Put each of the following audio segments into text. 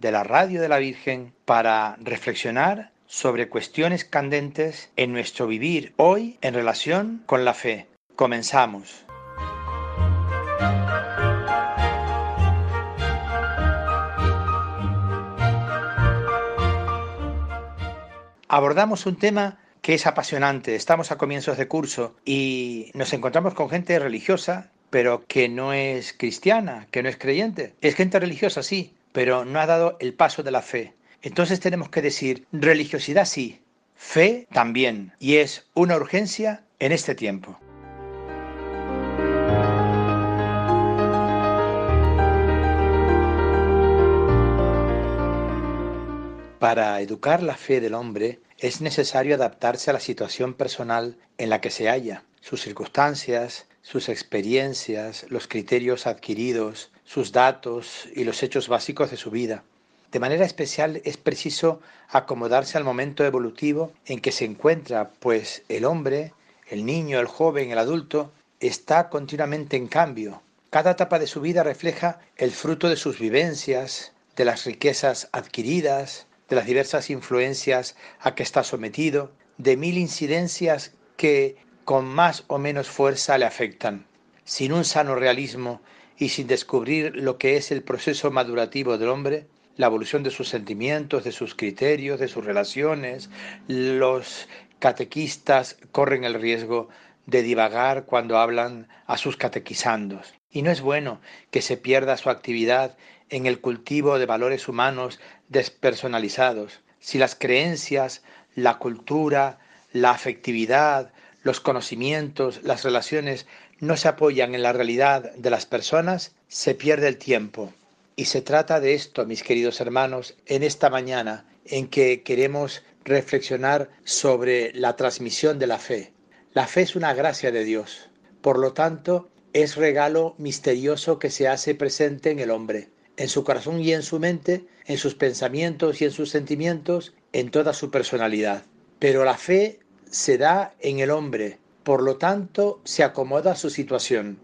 de la Radio de la Virgen para reflexionar sobre cuestiones candentes en nuestro vivir hoy en relación con la fe. Comenzamos. Abordamos un tema que es apasionante. Estamos a comienzos de curso y nos encontramos con gente religiosa, pero que no es cristiana, que no es creyente. Es gente religiosa, sí, pero no ha dado el paso de la fe. Entonces tenemos que decir, religiosidad sí, fe también, y es una urgencia en este tiempo. Para educar la fe del hombre es necesario adaptarse a la situación personal en la que se halla, sus circunstancias, sus experiencias, los criterios adquiridos, sus datos y los hechos básicos de su vida. De manera especial es preciso acomodarse al momento evolutivo en que se encuentra, pues el hombre, el niño, el joven, el adulto, está continuamente en cambio. Cada etapa de su vida refleja el fruto de sus vivencias, de las riquezas adquiridas, de las diversas influencias a que está sometido, de mil incidencias que con más o menos fuerza le afectan. Sin un sano realismo y sin descubrir lo que es el proceso madurativo del hombre, la evolución de sus sentimientos, de sus criterios, de sus relaciones, los catequistas corren el riesgo de divagar cuando hablan a sus catequizandos. Y no es bueno que se pierda su actividad en el cultivo de valores humanos despersonalizados. Si las creencias, la cultura, la afectividad, los conocimientos, las relaciones no se apoyan en la realidad de las personas, se pierde el tiempo. Y se trata de esto, mis queridos hermanos, en esta mañana en que queremos reflexionar sobre la transmisión de la fe. La fe es una gracia de Dios. Por lo tanto, es regalo misterioso que se hace presente en el hombre, en su corazón y en su mente, en sus pensamientos y en sus sentimientos, en toda su personalidad. Pero la fe se da en el hombre, por lo tanto se acomoda a su situación.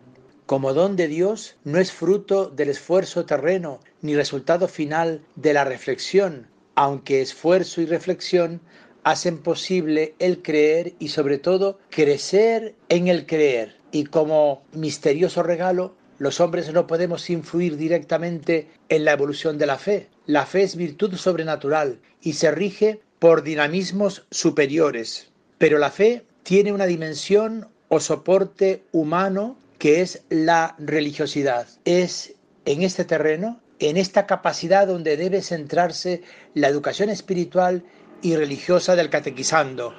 Como don de Dios no es fruto del esfuerzo terreno ni resultado final de la reflexión, aunque esfuerzo y reflexión hacen posible el creer y sobre todo crecer en el creer. Y como misterioso regalo, los hombres no podemos influir directamente en la evolución de la fe. La fe es virtud sobrenatural y se rige por dinamismos superiores. Pero la fe tiene una dimensión o soporte humano que es la religiosidad. Es en este terreno, en esta capacidad donde debe centrarse la educación espiritual y religiosa del catequizando.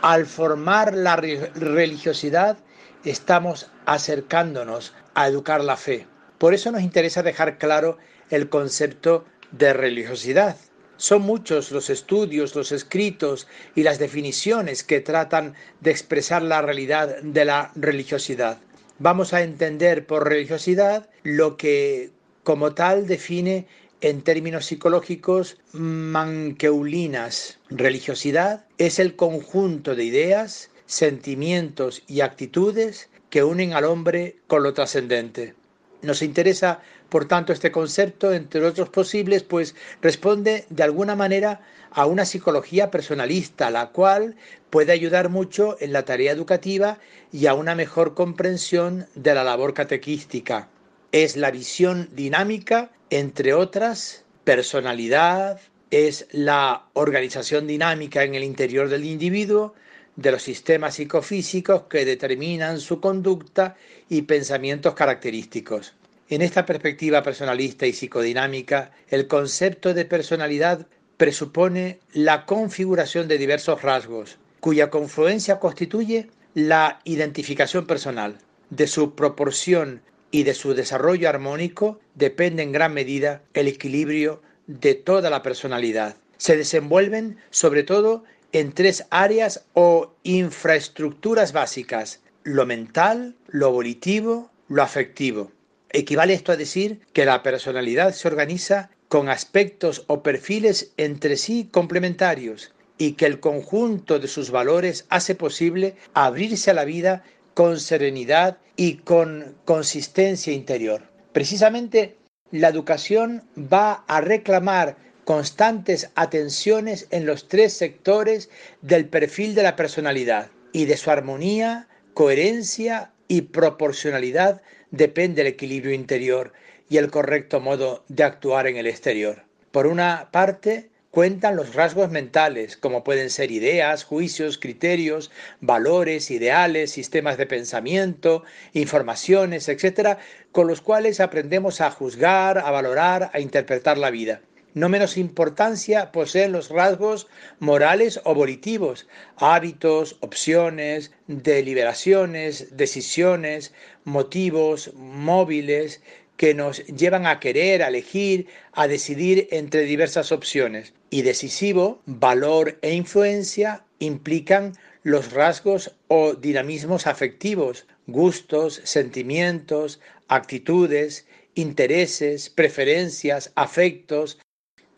Al formar la religiosidad, estamos acercándonos a educar la fe. Por eso nos interesa dejar claro el concepto de religiosidad. Son muchos los estudios, los escritos y las definiciones que tratan de expresar la realidad de la religiosidad. Vamos a entender por religiosidad lo que como tal define en términos psicológicos manqueulinas. Religiosidad es el conjunto de ideas, sentimientos y actitudes que unen al hombre con lo trascendente. Nos interesa, por tanto, este concepto, entre otros posibles, pues responde de alguna manera a una psicología personalista, la cual puede ayudar mucho en la tarea educativa y a una mejor comprensión de la labor catequística. Es la visión dinámica, entre otras, personalidad, es la organización dinámica en el interior del individuo, de los sistemas psicofísicos que determinan su conducta y pensamientos característicos. En esta perspectiva personalista y psicodinámica, el concepto de personalidad presupone la configuración de diversos rasgos, cuya confluencia constituye la identificación personal. De su proporción y de su desarrollo armónico depende en gran medida el equilibrio de toda la personalidad. Se desenvuelven sobre todo en tres áreas o infraestructuras básicas, lo mental, lo volitivo, lo afectivo. Equivale esto a decir que la personalidad se organiza con aspectos o perfiles entre sí complementarios y que el conjunto de sus valores hace posible abrirse a la vida con serenidad y con consistencia interior. Precisamente la educación va a reclamar constantes atenciones en los tres sectores del perfil de la personalidad y de su armonía, coherencia y proporcionalidad depende el equilibrio interior y el correcto modo de actuar en el exterior. Por una parte, cuentan los rasgos mentales, como pueden ser ideas, juicios, criterios, valores, ideales, sistemas de pensamiento, informaciones, etcétera, con los cuales aprendemos a juzgar, a valorar, a interpretar la vida. No menos importancia poseen los rasgos morales o volitivos, hábitos, opciones, deliberaciones, decisiones, motivos, móviles, que nos llevan a querer, a elegir, a decidir entre diversas opciones. Y decisivo, valor e influencia implican los rasgos o dinamismos afectivos, gustos, sentimientos, actitudes, intereses, preferencias, afectos,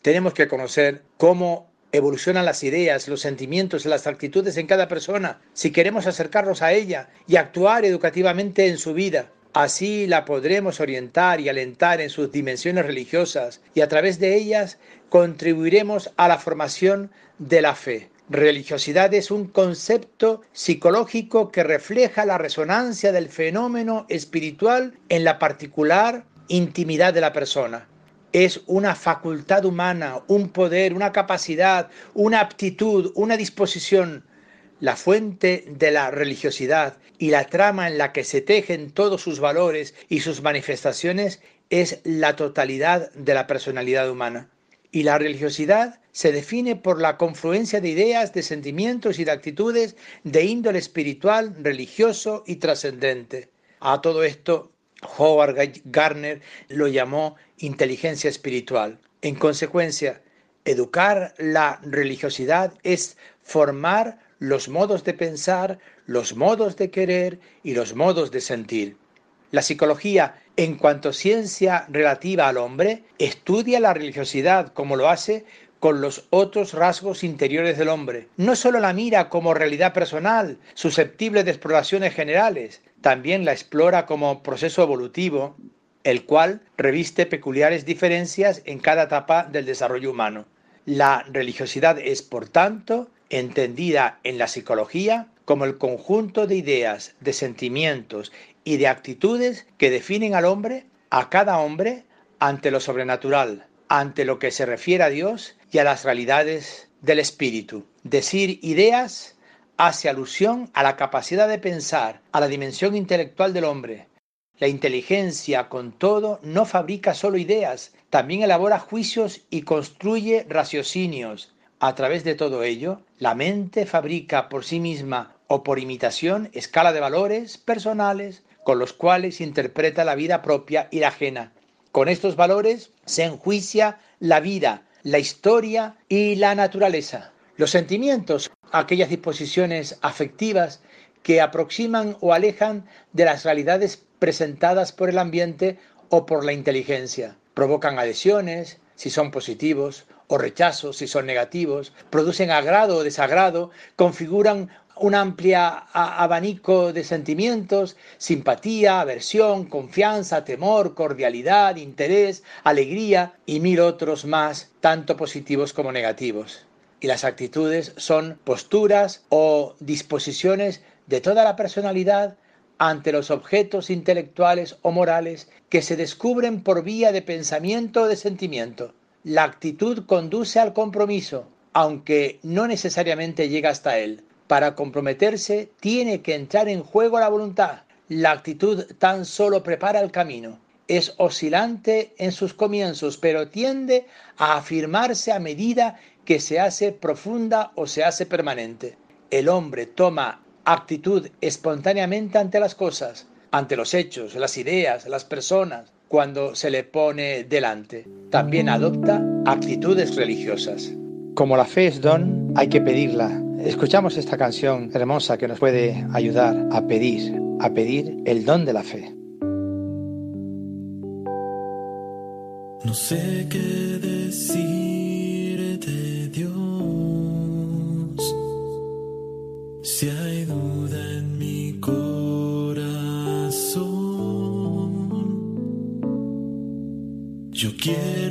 tenemos que conocer cómo evolucionan las ideas, los sentimientos las actitudes en cada persona, si queremos acercarnos a ella y actuar educativamente en su vida. Así la podremos orientar y alentar en sus dimensiones religiosas y a través de ellas contribuiremos a la formación de la fe. Religiosidad es un concepto psicológico que refleja la resonancia del fenómeno espiritual en la particular intimidad de la persona es una facultad humana, un poder, una capacidad, una aptitud, una disposición. La fuente de la religiosidad y la trama en la que se tejen todos sus valores y sus manifestaciones es la totalidad de la personalidad humana. Y la religiosidad se define por la confluencia de ideas, de sentimientos y de actitudes de índole espiritual, religioso y trascendente. A todo esto Howard Gardner lo llamó inteligencia espiritual. En consecuencia, educar la religiosidad es formar los modos de pensar, los modos de querer y los modos de sentir. La psicología, en cuanto ciencia relativa al hombre, estudia la religiosidad como lo hace con los otros rasgos interiores del hombre. No solo la mira como realidad personal, susceptible de exploraciones generales, también la explora como proceso evolutivo, el cual reviste peculiares diferencias en cada etapa del desarrollo humano. La religiosidad es, por tanto, entendida en la psicología como el conjunto de ideas, de sentimientos y de actitudes que definen al hombre, a cada hombre, ante lo sobrenatural, ante lo que se refiere a Dios y a las realidades del espíritu. Decir ideas hace alusión a la capacidad de pensar, a la dimensión intelectual del hombre. La inteligencia, con todo, no fabrica solo ideas, también elabora juicios y construye raciocinios. A través de todo ello, la mente fabrica por sí misma o por imitación escala de valores personales con los cuales interpreta la vida propia y la ajena. Con estos valores se enjuicia la vida, la historia y la naturaleza. Los sentimientos, aquellas disposiciones afectivas que aproximan o alejan de las realidades presentadas por el ambiente o por la inteligencia. Provocan adhesiones, si son positivos, o rechazos, si son negativos, producen agrado o desagrado, configuran un amplio abanico de sentimientos, simpatía, aversión, confianza, temor, cordialidad, interés, alegría y mil otros más, tanto positivos como negativos. Y las actitudes son posturas o disposiciones de toda la personalidad ante los objetos intelectuales o morales que se descubren por vía de pensamiento o de sentimiento. La actitud conduce al compromiso, aunque no necesariamente llega hasta él. Para comprometerse tiene que entrar en juego la voluntad. La actitud tan solo prepara el camino. Es oscilante en sus comienzos, pero tiende a afirmarse a medida que se hace profunda o se hace permanente. El hombre toma actitud espontáneamente ante las cosas, ante los hechos, las ideas, las personas, cuando se le pone delante. También adopta actitudes religiosas. Como la fe es don, hay que pedirla. Escuchamos esta canción hermosa que nos puede ayudar a pedir, a pedir el don de la fe. No sé qué decirte, si hay duda en mi corazón. Yo quiero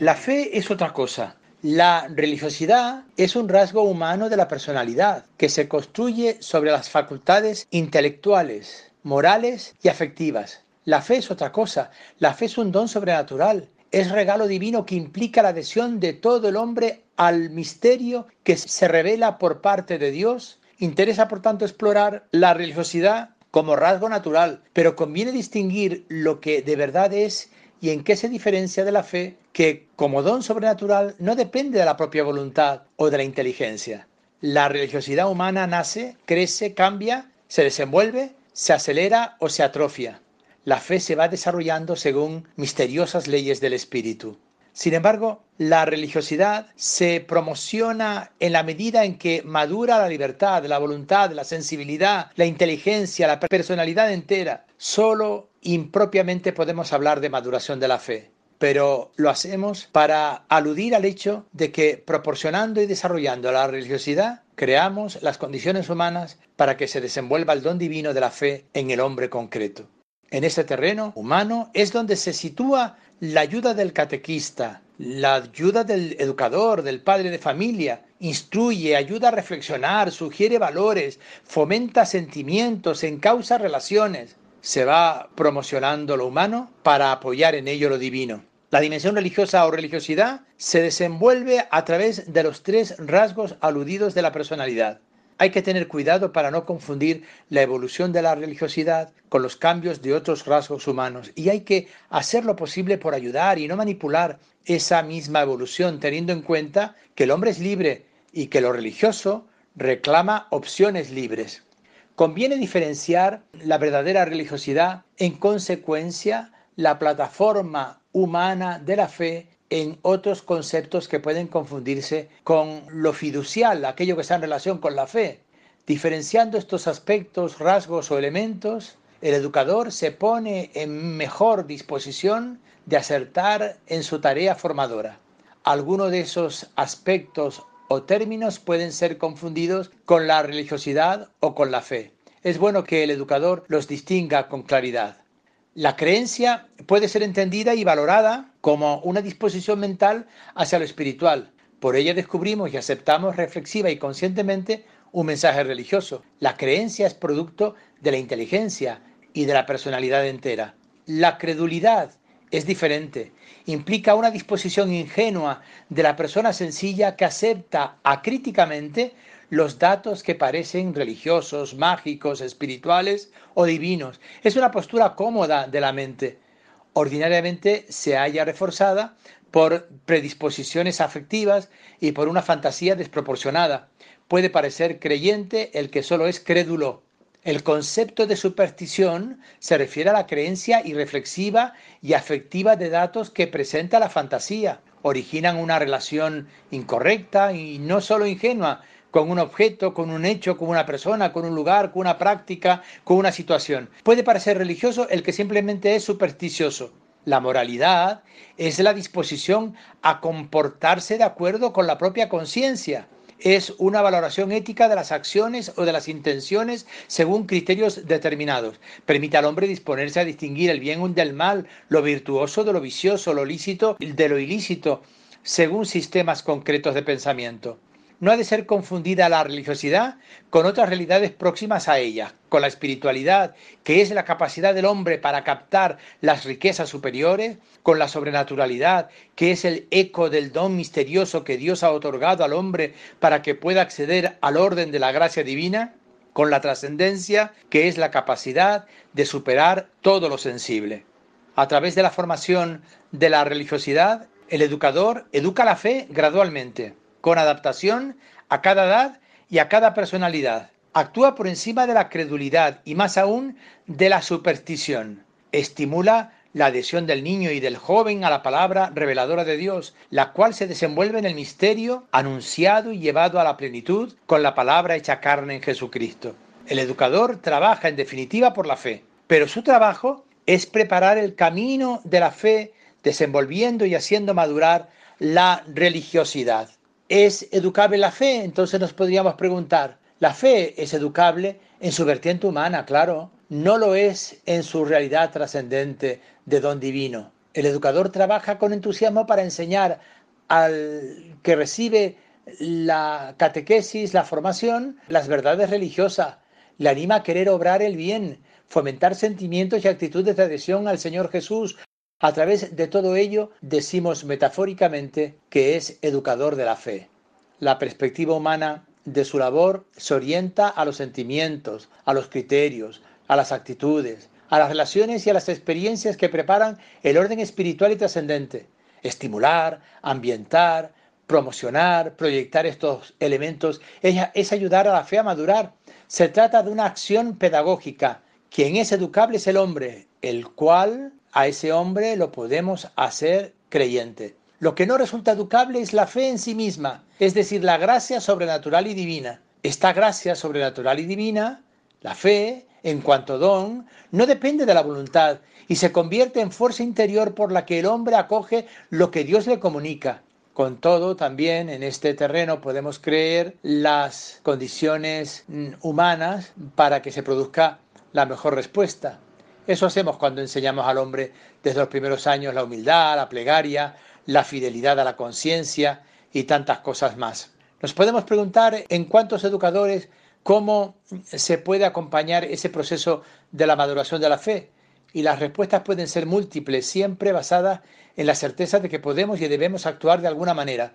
La fe es otra cosa. La religiosidad es un rasgo humano de la personalidad que se construye sobre las facultades intelectuales, morales y afectivas. La fe es otra cosa. La fe es un don sobrenatural. Es regalo divino que implica la adhesión de todo el hombre al misterio que se revela por parte de Dios. Interesa, por tanto, explorar la religiosidad como rasgo natural, pero conviene distinguir lo que de verdad es y en qué se diferencia de la fe, que como don sobrenatural no depende de la propia voluntad o de la inteligencia. La religiosidad humana nace, crece, cambia, se desenvuelve, se acelera o se atrofia. La fe se va desarrollando según misteriosas leyes del espíritu. Sin embargo, la religiosidad se promociona en la medida en que madura la libertad, la voluntad, la sensibilidad, la inteligencia, la personalidad entera. Solo impropiamente podemos hablar de maduración de la fe, pero lo hacemos para aludir al hecho de que proporcionando y desarrollando la religiosidad, creamos las condiciones humanas para que se desenvuelva el don divino de la fe en el hombre concreto. En este terreno humano es donde se sitúa la ayuda del catequista, la ayuda del educador, del padre de familia, instruye, ayuda a reflexionar, sugiere valores, fomenta sentimientos, encausa relaciones. Se va promocionando lo humano para apoyar en ello lo divino. La dimensión religiosa o religiosidad se desenvuelve a través de los tres rasgos aludidos de la personalidad. Hay que tener cuidado para no confundir la evolución de la religiosidad con los cambios de otros rasgos humanos y hay que hacer lo posible por ayudar y no manipular esa misma evolución teniendo en cuenta que el hombre es libre y que lo religioso reclama opciones libres. Conviene diferenciar la verdadera religiosidad en consecuencia la plataforma humana de la fe en otros conceptos que pueden confundirse con lo fiducial, aquello que está en relación con la fe. Diferenciando estos aspectos, rasgos o elementos, el educador se pone en mejor disposición de acertar en su tarea formadora. Alguno de esos aspectos o términos pueden ser confundidos con la religiosidad o con la fe. Es bueno que el educador los distinga con claridad. La creencia puede ser entendida y valorada como una disposición mental hacia lo espiritual. Por ella descubrimos y aceptamos reflexiva y conscientemente un mensaje religioso. La creencia es producto de la inteligencia y de la personalidad entera. La credulidad es diferente. Implica una disposición ingenua de la persona sencilla que acepta acríticamente los datos que parecen religiosos, mágicos, espirituales o divinos. Es una postura cómoda de la mente. Ordinariamente se halla reforzada por predisposiciones afectivas y por una fantasía desproporcionada. Puede parecer creyente el que solo es crédulo. El concepto de superstición se refiere a la creencia irreflexiva y afectiva de datos que presenta la fantasía. Originan una relación incorrecta y no solo ingenua con un objeto, con un hecho, con una persona, con un lugar, con una práctica, con una situación. Puede parecer religioso el que simplemente es supersticioso. La moralidad es la disposición a comportarse de acuerdo con la propia conciencia. Es una valoración ética de las acciones o de las intenciones según criterios determinados. Permite al hombre disponerse a distinguir el bien del mal, lo virtuoso de lo vicioso, lo lícito de lo ilícito, según sistemas concretos de pensamiento no ha de ser confundida la religiosidad con otras realidades próximas a ella, con la espiritualidad, que es la capacidad del hombre para captar las riquezas superiores, con la sobrenaturalidad, que es el eco del don misterioso que Dios ha otorgado al hombre para que pueda acceder al orden de la gracia divina, con la trascendencia, que es la capacidad de superar todo lo sensible. A través de la formación de la religiosidad, el educador educa la fe gradualmente con adaptación a cada edad y a cada personalidad. Actúa por encima de la credulidad y más aún de la superstición. Estimula la adhesión del niño y del joven a la palabra reveladora de Dios, la cual se desenvuelve en el misterio anunciado y llevado a la plenitud con la palabra hecha carne en Jesucristo. El educador trabaja en definitiva por la fe, pero su trabajo es preparar el camino de la fe, desenvolviendo y haciendo madurar la religiosidad. ¿Es educable la fe? Entonces nos podríamos preguntar, ¿la fe es educable en su vertiente humana? Claro, no lo es en su realidad trascendente de don divino. El educador trabaja con entusiasmo para enseñar al que recibe la catequesis, la formación, las verdades religiosas. Le anima a querer obrar el bien, fomentar sentimientos y actitudes de adhesión al Señor Jesús, a través de todo ello decimos metafóricamente que es educador de la fe. La perspectiva humana de su labor se orienta a los sentimientos, a los criterios, a las actitudes, a las relaciones y a las experiencias que preparan el orden espiritual y trascendente. Estimular, ambientar, promocionar, proyectar estos elementos es ayudar a la fe a madurar. Se trata de una acción pedagógica. Quien es educable es el hombre, el cual a ese hombre lo podemos hacer creyente. Lo que no resulta educable es la fe en sí misma, es decir, la gracia sobrenatural y divina. Esta gracia sobrenatural y divina, la fe, en cuanto don, no depende de la voluntad y se convierte en fuerza interior por la que el hombre acoge lo que Dios le comunica. Con todo, también en este terreno podemos creer las condiciones mm, humanas para que se produzca la mejor respuesta. Eso hacemos cuando enseñamos al hombre desde los primeros años la humildad, la plegaria, la fidelidad a la conciencia y tantas cosas más. Nos podemos preguntar en cuántos educadores cómo se puede acompañar ese proceso de la maduración de la fe. Y las respuestas pueden ser múltiples, siempre basadas en la certeza de que podemos y debemos actuar de alguna manera.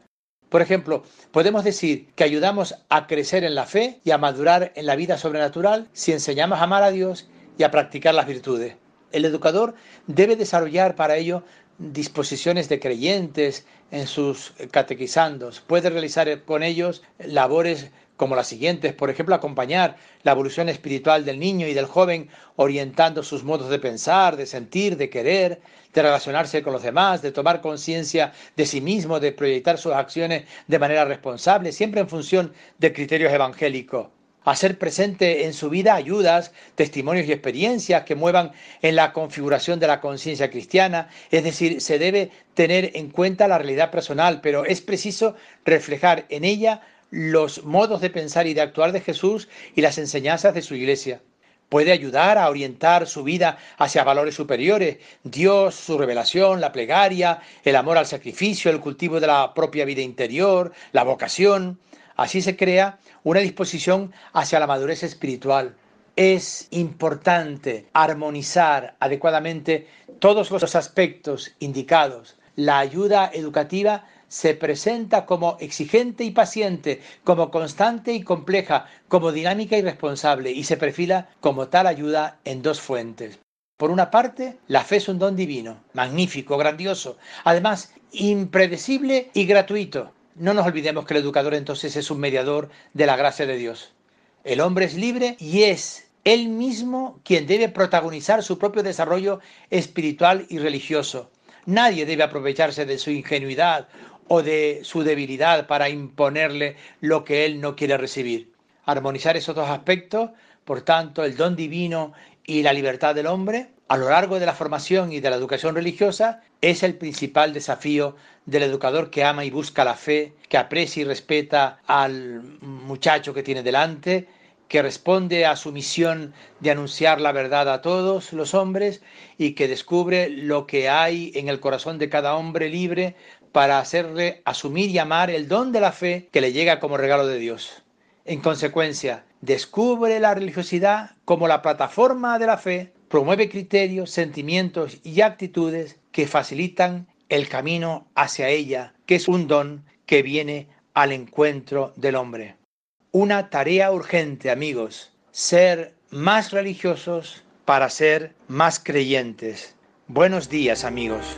Por ejemplo, podemos decir que ayudamos a crecer en la fe y a madurar en la vida sobrenatural si enseñamos a amar a Dios y a practicar las virtudes. El educador debe desarrollar para ello disposiciones de creyentes en sus catequizandos. Puede realizar con ellos labores como las siguientes, por ejemplo, acompañar la evolución espiritual del niño y del joven, orientando sus modos de pensar, de sentir, de querer, de relacionarse con los demás, de tomar conciencia de sí mismo, de proyectar sus acciones de manera responsable, siempre en función de criterios evangélicos hacer presente en su vida ayudas, testimonios y experiencias que muevan en la configuración de la conciencia cristiana. Es decir, se debe tener en cuenta la realidad personal, pero es preciso reflejar en ella los modos de pensar y de actuar de Jesús y las enseñanzas de su iglesia. Puede ayudar a orientar su vida hacia valores superiores, Dios, su revelación, la plegaria, el amor al sacrificio, el cultivo de la propia vida interior, la vocación. Así se crea una disposición hacia la madurez espiritual. Es importante armonizar adecuadamente todos los aspectos indicados. La ayuda educativa se presenta como exigente y paciente, como constante y compleja, como dinámica y responsable, y se perfila como tal ayuda en dos fuentes. Por una parte, la fe es un don divino, magnífico, grandioso, además impredecible y gratuito. No nos olvidemos que el educador entonces es un mediador de la gracia de Dios. El hombre es libre y es él mismo quien debe protagonizar su propio desarrollo espiritual y religioso. Nadie debe aprovecharse de su ingenuidad o de su debilidad para imponerle lo que él no quiere recibir. Armonizar esos dos aspectos, por tanto, el don divino y la libertad del hombre, a lo largo de la formación y de la educación religiosa, es el principal desafío del educador que ama y busca la fe, que aprecia y respeta al muchacho que tiene delante, que responde a su misión de anunciar la verdad a todos los hombres y que descubre lo que hay en el corazón de cada hombre libre para hacerle asumir y amar el don de la fe que le llega como regalo de Dios. En consecuencia, descubre la religiosidad como la plataforma de la fe, promueve criterios, sentimientos y actitudes que facilitan el camino hacia ella, que es un don que viene al encuentro del hombre. Una tarea urgente, amigos, ser más religiosos para ser más creyentes. Buenos días, amigos.